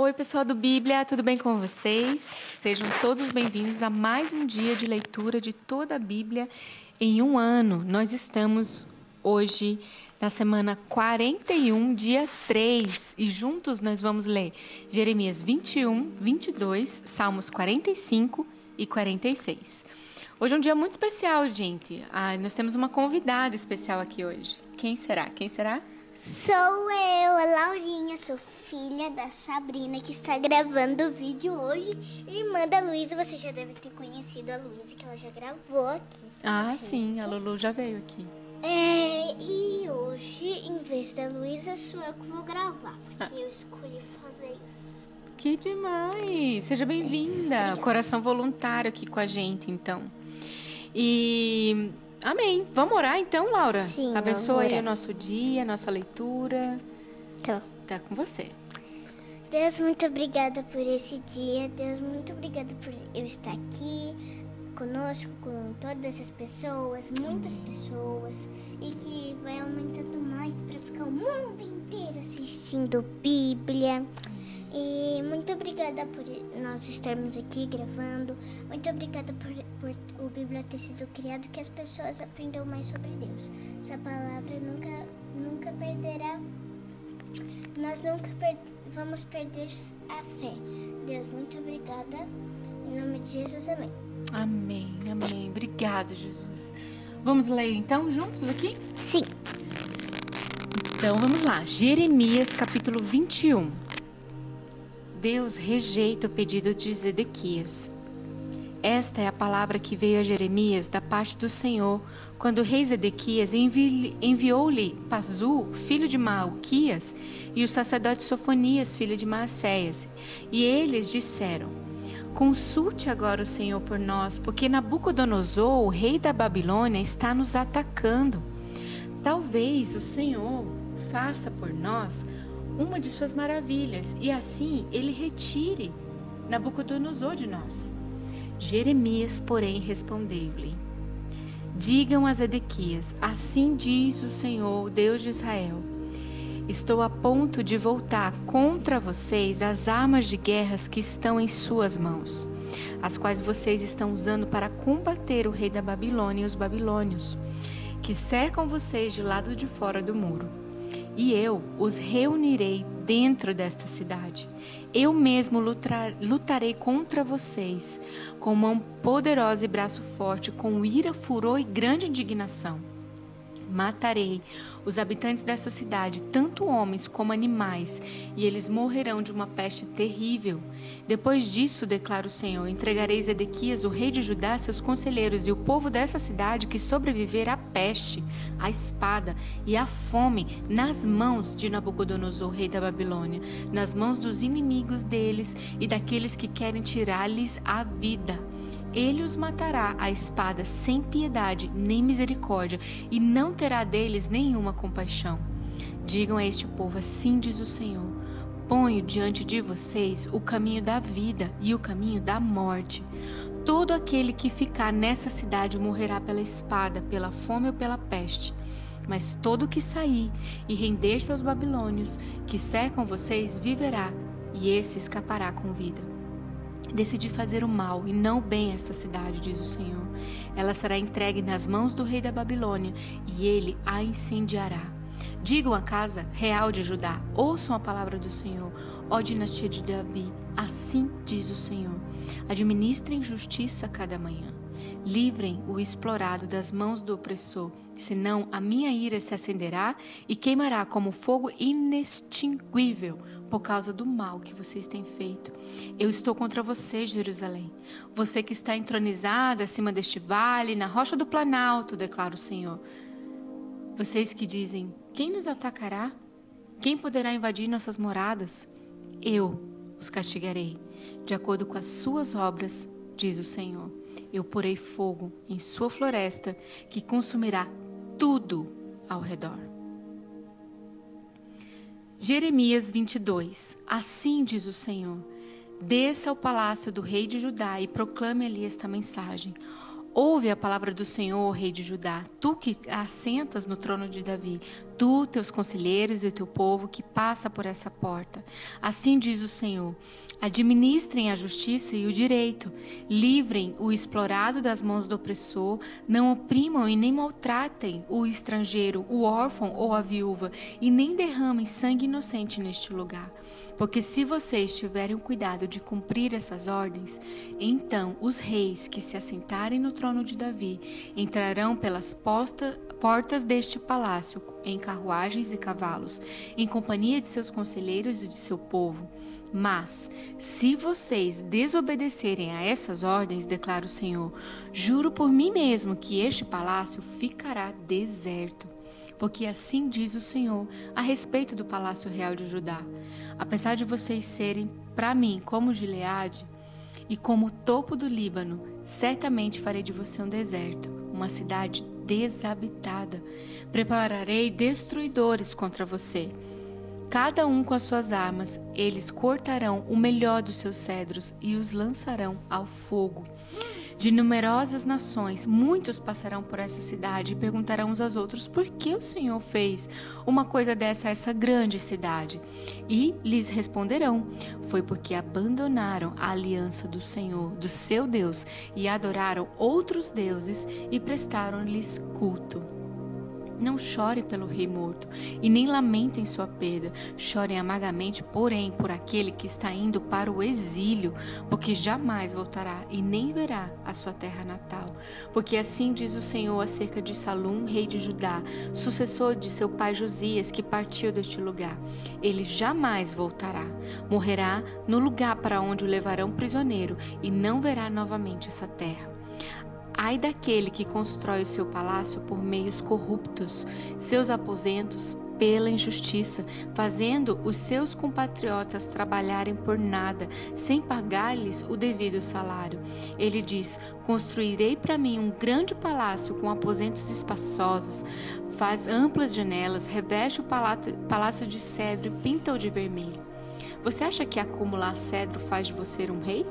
Oi, pessoal do Bíblia, tudo bem com vocês? Sejam todos bem-vindos a mais um dia de leitura de toda a Bíblia em um ano. Nós estamos hoje na semana 41, dia 3, e juntos nós vamos ler Jeremias 21, 22, Salmos 45 e 46. Hoje é um dia muito especial, gente. Ah, nós temos uma convidada especial aqui hoje. Quem será? Quem será? Sou eu, a Laurinha, sou filha da Sabrina que está gravando o vídeo hoje. Irmã da Luísa, você já deve ter conhecido a Luísa, que ela já gravou aqui. Ah, sim, a Lulu já veio aqui. É, e hoje, em vez da Luísa, sou eu que vou gravar, porque Ah. eu escolhi fazer isso. Que demais! Seja bem-vinda. Coração voluntário aqui com a gente, então. E amém. Vamos orar então, Laura? Sim, Abençoa vamos aí orar. o nosso dia, nossa leitura. Então, Tá com você. Deus, muito obrigada por esse dia. Deus, muito obrigada por eu estar aqui conosco, com todas essas pessoas, muitas pessoas, e que vai aumentando mais para ficar o mundo inteiro assistindo Bíblia. E muito obrigada por nós estarmos aqui gravando. Muito obrigada por, por o Bíblia ter sido criado, que as pessoas aprendam mais sobre Deus. Essa palavra nunca, nunca perderá nós nunca per- vamos perder a fé. Deus, muito obrigada. Em nome de Jesus, amém. Amém, amém. Obrigada, Jesus. Vamos ler então juntos aqui? Sim. Então vamos lá. Jeremias capítulo 21. Deus rejeita o pedido de Zedequias. Esta é a palavra que veio a Jeremias da parte do Senhor, quando o rei Zedequias envi- enviou-lhe Pazu, filho de Malquias, e o sacerdote Sofonias, filho de Maacéias. E eles disseram: Consulte agora o Senhor por nós, porque Nabucodonosor, o rei da Babilônia, está nos atacando. Talvez o Senhor faça por nós uma de suas maravilhas, e assim ele retire Nabucodonosor de nós. Jeremias, porém, respondeu-lhe: Digam a Zedequias: Assim diz o Senhor, Deus de Israel: Estou a ponto de voltar contra vocês as armas de guerras que estão em suas mãos, as quais vocês estão usando para combater o rei da Babilônia e os babilônios, que cercam vocês de lado de fora do muro. E eu os reunirei dentro desta cidade. Eu mesmo lutar- lutarei contra vocês, com mão poderosa e braço forte, com ira, furor e grande indignação. Matarei os habitantes dessa cidade, tanto homens como animais, e eles morrerão de uma peste terrível. Depois disso, declara o Senhor, entregarei Zedequias, o rei de Judá, seus conselheiros e o povo dessa cidade que sobreviver à peste, à espada e à fome nas mãos de Nabucodonosor, rei da Babilônia, nas mãos dos inimigos deles e daqueles que querem tirar-lhes a vida. Ele os matará à espada sem piedade nem misericórdia, e não terá deles nenhuma compaixão. Digam a este povo: assim diz o Senhor: Ponho diante de vocês o caminho da vida e o caminho da morte. Todo aquele que ficar nessa cidade morrerá pela espada, pela fome ou pela peste. Mas todo que sair e render-se aos babilônios que cercam vocês viverá, e esse escapará com vida. Decidi fazer o mal e não o bem a esta cidade, diz o Senhor. Ela será entregue nas mãos do rei da Babilônia e ele a incendiará. Digam à casa real de Judá: ouçam a palavra do Senhor, ó dinastia de Davi. Assim diz o Senhor: administrem justiça cada manhã. Livrem o explorado das mãos do opressor, senão a minha ira se acenderá e queimará como fogo inextinguível por causa do mal que vocês têm feito. Eu estou contra você, Jerusalém. Você que está entronizada acima deste vale, na rocha do planalto, declara o Senhor. Vocês que dizem: Quem nos atacará? Quem poderá invadir nossas moradas? Eu os castigarei, de acordo com as suas obras, diz o Senhor. Eu porei fogo em sua floresta, que consumirá tudo ao redor. Jeremias 22 Assim diz o Senhor: Desça ao palácio do rei de Judá e proclame ali esta mensagem. Ouve a palavra do Senhor, rei de Judá, tu que assentas no trono de Davi, tu, teus conselheiros e teu povo que passa por essa porta. Assim diz o Senhor: administrem a justiça e o direito, livrem o explorado das mãos do opressor, não oprimam e nem maltratem o estrangeiro, o órfão ou a viúva, e nem derramem sangue inocente neste lugar. Porque se vocês tiverem o cuidado de cumprir essas ordens, então os reis que se assentarem no trono de Davi entrarão pelas portas deste palácio em carruagens e cavalos, em companhia de seus conselheiros e de seu povo. Mas, se vocês desobedecerem a essas ordens, declara o Senhor, juro por mim mesmo que este palácio ficará deserto. Porque assim diz o Senhor a respeito do palácio real de Judá. Apesar de vocês serem, para mim, como Gileade e como o topo do Líbano, certamente farei de você um deserto, uma cidade desabitada. Prepararei destruidores contra você. Cada um com as suas armas, eles cortarão o melhor dos seus cedros e os lançarão ao fogo. De numerosas nações, muitos passarão por essa cidade e perguntarão uns aos outros por que o Senhor fez uma coisa dessa a essa grande cidade. E lhes responderão: Foi porque abandonaram a aliança do Senhor, do seu Deus, e adoraram outros deuses e prestaram-lhes culto. Não chore pelo rei morto e nem lamentem sua perda. Chorem amargamente, porém, por aquele que está indo para o exílio, porque jamais voltará e nem verá a sua terra natal. Porque assim diz o Senhor acerca de Salum, rei de Judá, sucessor de seu pai Josias, que partiu deste lugar. Ele jamais voltará. Morrerá no lugar para onde o levarão prisioneiro e não verá novamente essa terra. Ai daquele que constrói o seu palácio por meios corruptos, seus aposentos pela injustiça, fazendo os seus compatriotas trabalharem por nada, sem pagar-lhes o devido salário. Ele diz: Construirei para mim um grande palácio com aposentos espaçosos, faz amplas janelas, reveste o palácio de cedro e pinta-o de vermelho. Você acha que acumular cedro faz de você um rei?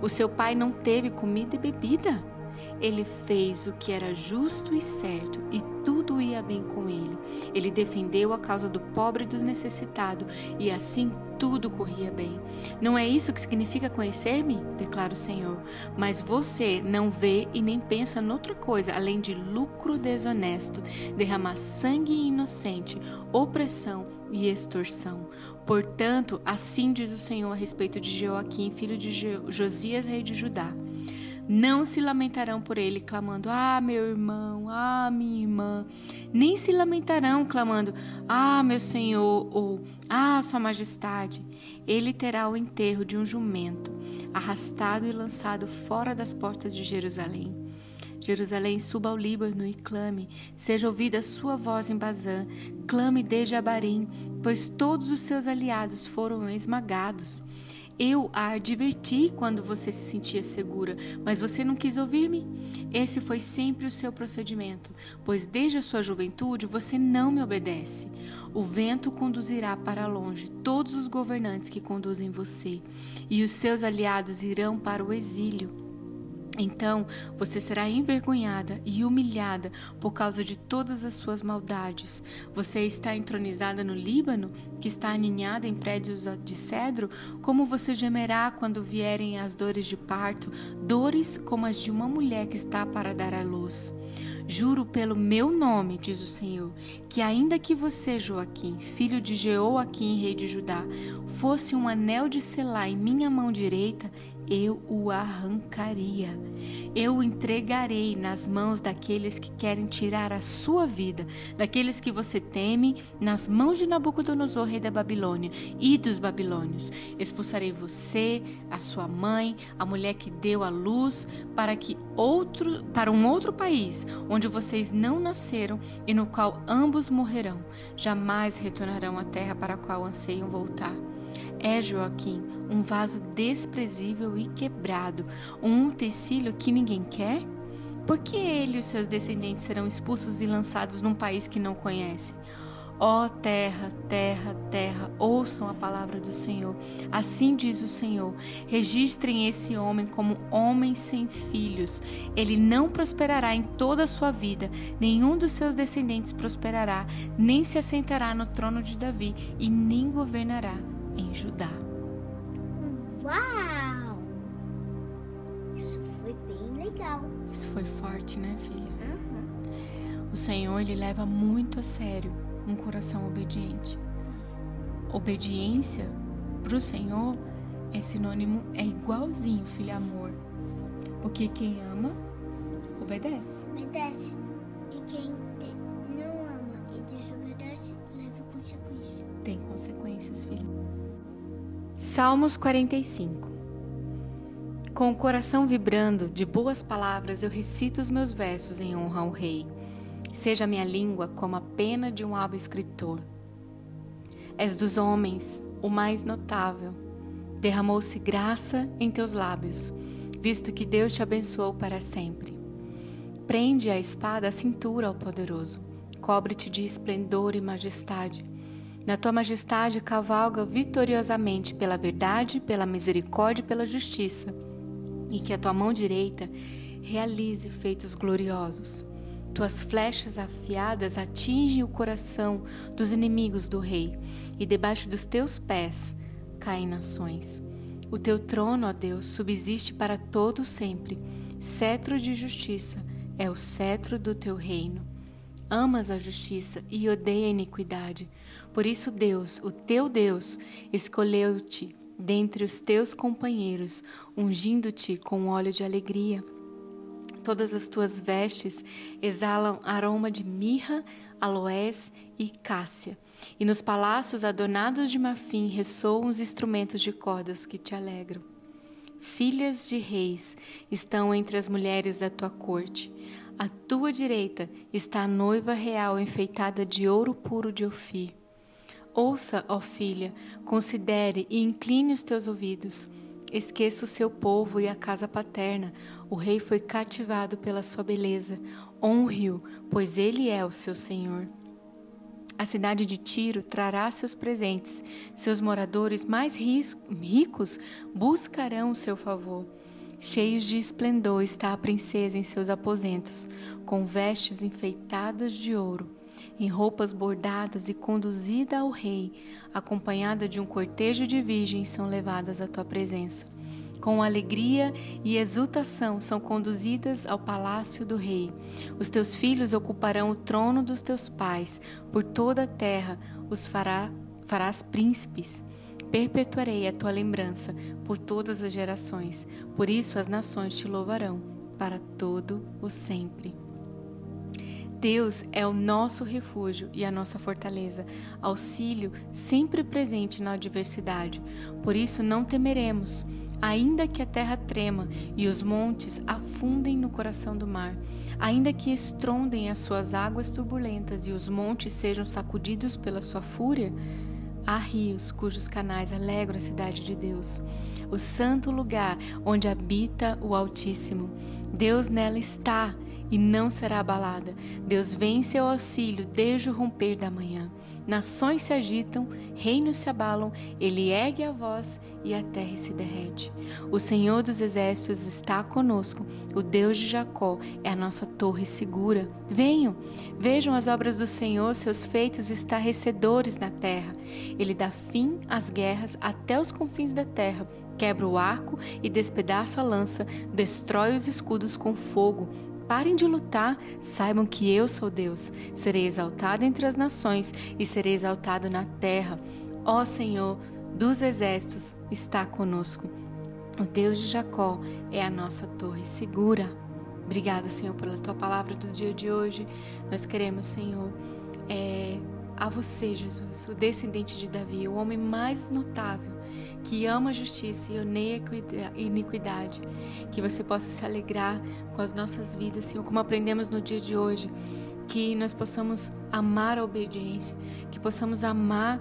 O seu pai não teve comida e bebida? Ele fez o que era justo e certo e tudo ia bem com ele. Ele defendeu a causa do pobre e do necessitado e assim tudo corria bem. Não é isso que significa conhecer-me? Declara o Senhor. Mas você não vê e nem pensa noutra coisa além de lucro desonesto, derramar sangue inocente, opressão e extorsão. Portanto, assim diz o Senhor a respeito de Joaquim, filho de Josias, rei de Judá. Não se lamentarão por ele, clamando: Ah, meu irmão, ah, minha irmã. Nem se lamentarão, clamando: Ah, meu senhor, ou Ah, sua majestade. Ele terá o enterro de um jumento, arrastado e lançado fora das portas de Jerusalém. Jerusalém, suba ao Líbano e clame, seja ouvida a sua voz em Bazã, clame desde Abarim, pois todos os seus aliados foram esmagados. Eu a adverti quando você se sentia segura, mas você não quis ouvir-me. Esse foi sempre o seu procedimento, pois desde a sua juventude você não me obedece. O vento conduzirá para longe todos os governantes que conduzem você, e os seus aliados irão para o exílio. Então você será envergonhada e humilhada por causa de todas as suas maldades. Você está entronizada no Líbano, que está aninhada em prédios de cedro? Como você gemerá quando vierem as dores de parto, dores como as de uma mulher que está para dar à luz? Juro pelo meu nome, diz o Senhor, que ainda que você, Joaquim, filho de Jeoaquim, rei de Judá, fosse um anel de selar em minha mão direita, eu o arrancaria. Eu o entregarei nas mãos daqueles que querem tirar a sua vida, daqueles que você teme, nas mãos de Nabucodonosor, rei da Babilônia, e dos babilônios. Expulsarei você, a sua mãe, a mulher que deu a luz, para que outro, para um outro país, onde vocês não nasceram e no qual ambos morrerão. Jamais retornarão à terra para a qual anseiam voltar. É Joaquim, um vaso desprezível e quebrado, um utensílio que ninguém quer? Por que ele e os seus descendentes serão expulsos e lançados num país que não conhecem? Ó oh, terra, terra, terra, ouçam a palavra do Senhor. Assim diz o Senhor: registrem esse homem como homem sem filhos. Ele não prosperará em toda a sua vida, nenhum dos seus descendentes prosperará, nem se assentará no trono de Davi e nem governará em Judá. Uau! Isso foi bem legal. Isso foi forte, né, filha? Uhum. O Senhor ele leva muito a sério um coração obediente. Obediência para o Senhor é sinônimo, é igualzinho, filho amor. Porque quem ama, obedece. Obedece. E quem não ama e desobedece, leva consequências. Tem consequências, filho. Salmos 45 Com o coração vibrando de boas palavras, eu recito os meus versos em honra ao Rei. Seja minha língua como a pena de um hábil escritor. És dos homens o mais notável. Derramou-se graça em teus lábios, visto que Deus te abençoou para sempre. Prende a espada à cintura ao poderoso, cobre-te de esplendor e majestade. Na tua majestade cavalga vitoriosamente pela verdade, pela misericórdia e pela justiça, e que a tua mão direita realize feitos gloriosos. Tuas flechas afiadas atingem o coração dos inimigos do rei, e debaixo dos teus pés caem nações. O teu trono, ó Deus, subsiste para todo sempre. Cetro de justiça é o cetro do teu reino. Amas a justiça e odeia a iniquidade. Por isso, Deus, o teu Deus, escolheu-te dentre os teus companheiros, ungindo-te com óleo de alegria. Todas as tuas vestes exalam aroma de mirra, aloés e cássia. E nos palácios adornados de marfim ressoam os instrumentos de cordas que te alegram. Filhas de reis estão entre as mulheres da tua corte. À tua direita está a noiva real enfeitada de ouro puro de Ofir. Ouça, ó filha, considere e incline os teus ouvidos. Esqueça o seu povo e a casa paterna. O rei foi cativado pela sua beleza. Honre-o, pois ele é o seu senhor. A cidade de Tiro trará seus presentes. Seus moradores mais ricos buscarão o seu favor. Cheios de esplendor está a princesa em seus aposentos, com vestes enfeitadas de ouro em roupas bordadas e conduzida ao rei, acompanhada de um cortejo de virgens, são levadas à tua presença. Com alegria e exultação são conduzidas ao palácio do rei. Os teus filhos ocuparão o trono dos teus pais, por toda a terra os fará, farás príncipes. Perpetuarei a tua lembrança por todas as gerações, por isso as nações te louvarão para todo o sempre. Deus é o nosso refúgio e a nossa fortaleza, auxílio sempre presente na adversidade. Por isso não temeremos, ainda que a terra trema e os montes afundem no coração do mar, ainda que estrondem as suas águas turbulentas e os montes sejam sacudidos pela sua fúria. Há rios cujos canais alegram a cidade de Deus, o santo lugar onde habita o Altíssimo. Deus nela está e não será abalada. Deus vem em seu auxílio desde o romper da manhã. Nações se agitam, reinos se abalam, ele ergue a voz e a terra se derrete. O Senhor dos exércitos está conosco, o Deus de Jacó é a nossa torre segura. Venham, vejam as obras do Senhor, seus feitos estarrecedores na terra. Ele dá fim às guerras até os confins da terra, quebra o arco e despedaça a lança, destrói os escudos com fogo Parem de lutar, saibam que eu sou Deus. Serei exaltado entre as nações e serei exaltado na terra. Ó Senhor dos exércitos, está conosco. O Deus de Jacó é a nossa torre segura. Obrigada, Senhor, pela tua palavra do dia de hoje. Nós queremos, Senhor, é, a você, Jesus, o descendente de Davi, o homem mais notável que ama a justiça e odeia a iniquidade. Que você possa se alegrar com as nossas vidas, Senhor, como aprendemos no dia de hoje. Que nós possamos amar a obediência, que possamos amar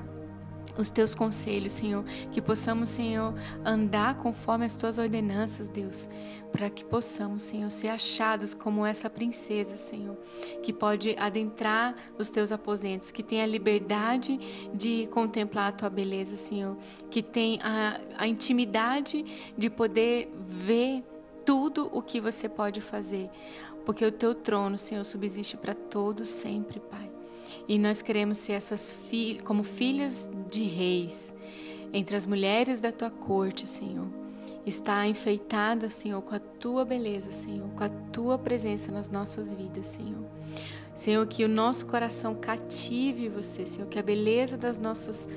os teus conselhos, Senhor, que possamos, Senhor, andar conforme as tuas ordenanças, Deus, para que possamos, Senhor, ser achados como essa princesa, Senhor, que pode adentrar os teus aposentos, que tem a liberdade de contemplar a tua beleza, Senhor, que tem a, a intimidade de poder ver tudo o que você pode fazer, porque o teu trono, Senhor, subsiste para todos sempre, Pai. E nós queremos ser essas como filhas de reis, entre as mulheres da tua corte, Senhor. Está enfeitada, Senhor, com a tua beleza, Senhor, com a tua presença nas nossas vidas, Senhor. Senhor, que o nosso coração cative você, Senhor, que a beleza das nossas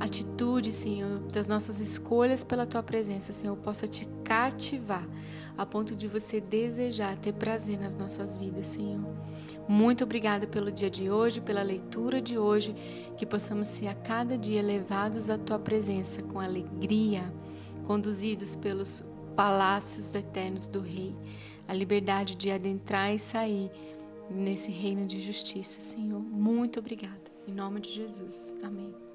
atitudes, Senhor, das nossas escolhas pela tua presença, Senhor, possa te cativar a ponto de você desejar ter prazer nas nossas vidas, Senhor. Muito obrigada pelo dia de hoje, pela leitura de hoje, que possamos ser a cada dia levados à tua presença com alegria, conduzidos pelos palácios eternos do Rei, a liberdade de adentrar e sair nesse reino de justiça, Senhor. Muito obrigada. Em nome de Jesus. Amém.